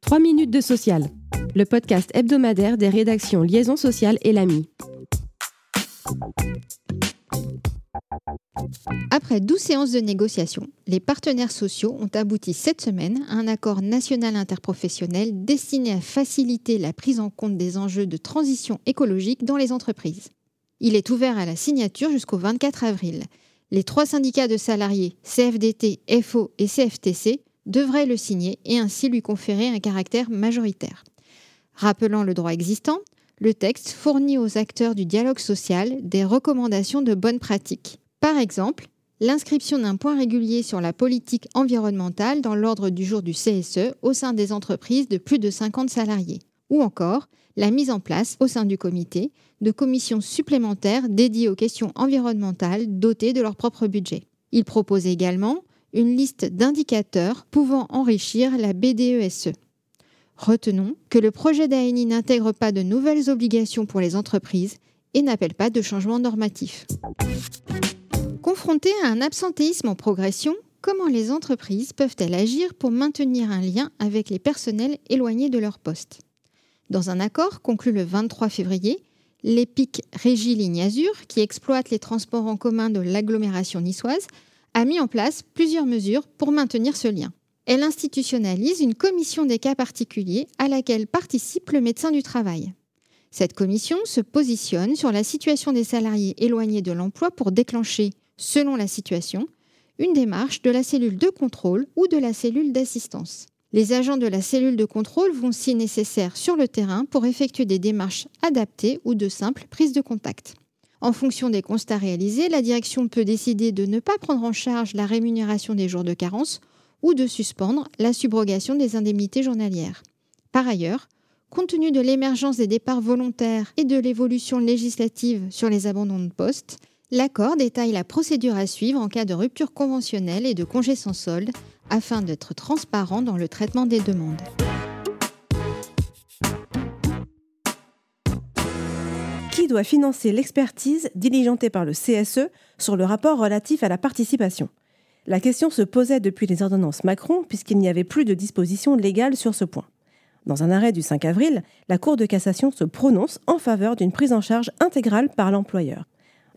3 minutes de social, le podcast hebdomadaire des rédactions Liaison sociale et l'AMI. Après 12 séances de négociation, les partenaires sociaux ont abouti cette semaine à un accord national interprofessionnel destiné à faciliter la prise en compte des enjeux de transition écologique dans les entreprises. Il est ouvert à la signature jusqu'au 24 avril. Les trois syndicats de salariés, CFDT, FO et CFTC, devraient le signer et ainsi lui conférer un caractère majoritaire. Rappelant le droit existant, le texte fournit aux acteurs du dialogue social des recommandations de bonnes pratiques. Par exemple, l'inscription d'un point régulier sur la politique environnementale dans l'ordre du jour du CSE au sein des entreprises de plus de 50 salariés, ou encore la mise en place au sein du comité de commissions supplémentaires dédiées aux questions environnementales dotées de leur propre budget. Il propose également une liste d'indicateurs pouvant enrichir la BDESE. Retenons que le projet d'ANI n'intègre pas de nouvelles obligations pour les entreprises et n'appelle pas de changement normatif. Confrontées à un absentéisme en progression, comment les entreprises peuvent-elles agir pour maintenir un lien avec les personnels éloignés de leur poste? Dans un accord conclu le 23 février, l'EPIC Régie Ligne Azur, qui exploite les transports en commun de l'agglomération niçoise, a mis en place plusieurs mesures pour maintenir ce lien. Elle institutionnalise une commission des cas particuliers à laquelle participe le médecin du travail. Cette commission se positionne sur la situation des salariés éloignés de l'emploi pour déclencher, selon la situation, une démarche de la cellule de contrôle ou de la cellule d'assistance. Les agents de la cellule de contrôle vont, si nécessaire, sur le terrain pour effectuer des démarches adaptées ou de simples prises de contact. En fonction des constats réalisés, la direction peut décider de ne pas prendre en charge la rémunération des jours de carence ou de suspendre la subrogation des indemnités journalières. Par ailleurs, compte tenu de l'émergence des départs volontaires et de l'évolution législative sur les abandons de poste, l'accord détaille la procédure à suivre en cas de rupture conventionnelle et de congé sans solde afin d'être transparent dans le traitement des demandes. Doit financer l'expertise diligentée par le CSE sur le rapport relatif à la participation la question se posait depuis les ordonnances Macron puisqu'il n'y avait plus de dispositions légales sur ce point. Dans un arrêt du 5 avril, la Cour de cassation se prononce en faveur d'une prise en charge intégrale par l'employeur.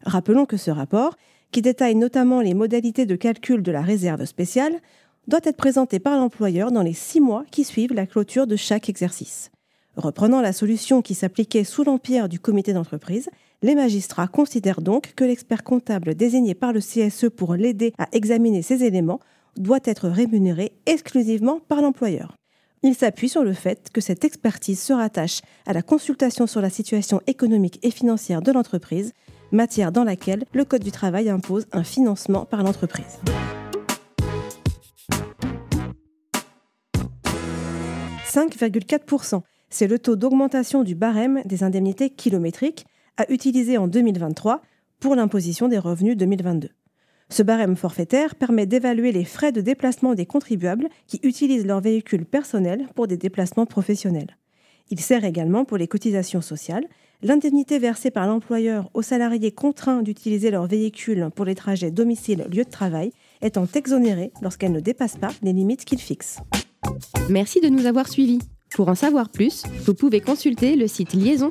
Rappelons que ce rapport, qui détaille notamment les modalités de calcul de la réserve spéciale, doit être présenté par l'employeur dans les six mois qui suivent la clôture de chaque exercice. Reprenant la solution qui s'appliquait sous l'empire du comité d'entreprise, les magistrats considèrent donc que l'expert comptable désigné par le CSE pour l'aider à examiner ces éléments doit être rémunéré exclusivement par l'employeur. Il s'appuie sur le fait que cette expertise se rattache à la consultation sur la situation économique et financière de l'entreprise, matière dans laquelle le Code du travail impose un financement par l'entreprise. 5,4%, c'est le taux d'augmentation du barème des indemnités kilométriques à utiliser en 2023 pour l'imposition des revenus 2022. Ce barème forfaitaire permet d'évaluer les frais de déplacement des contribuables qui utilisent leur véhicule personnel pour des déplacements professionnels. Il sert également pour les cotisations sociales, l'indemnité versée par l'employeur aux salariés contraints d'utiliser leur véhicule pour les trajets domicile-lieu de travail étant exonérée lorsqu'elle ne dépasse pas les limites qu'il fixe. Merci de nous avoir suivis. Pour en savoir plus, vous pouvez consulter le site you.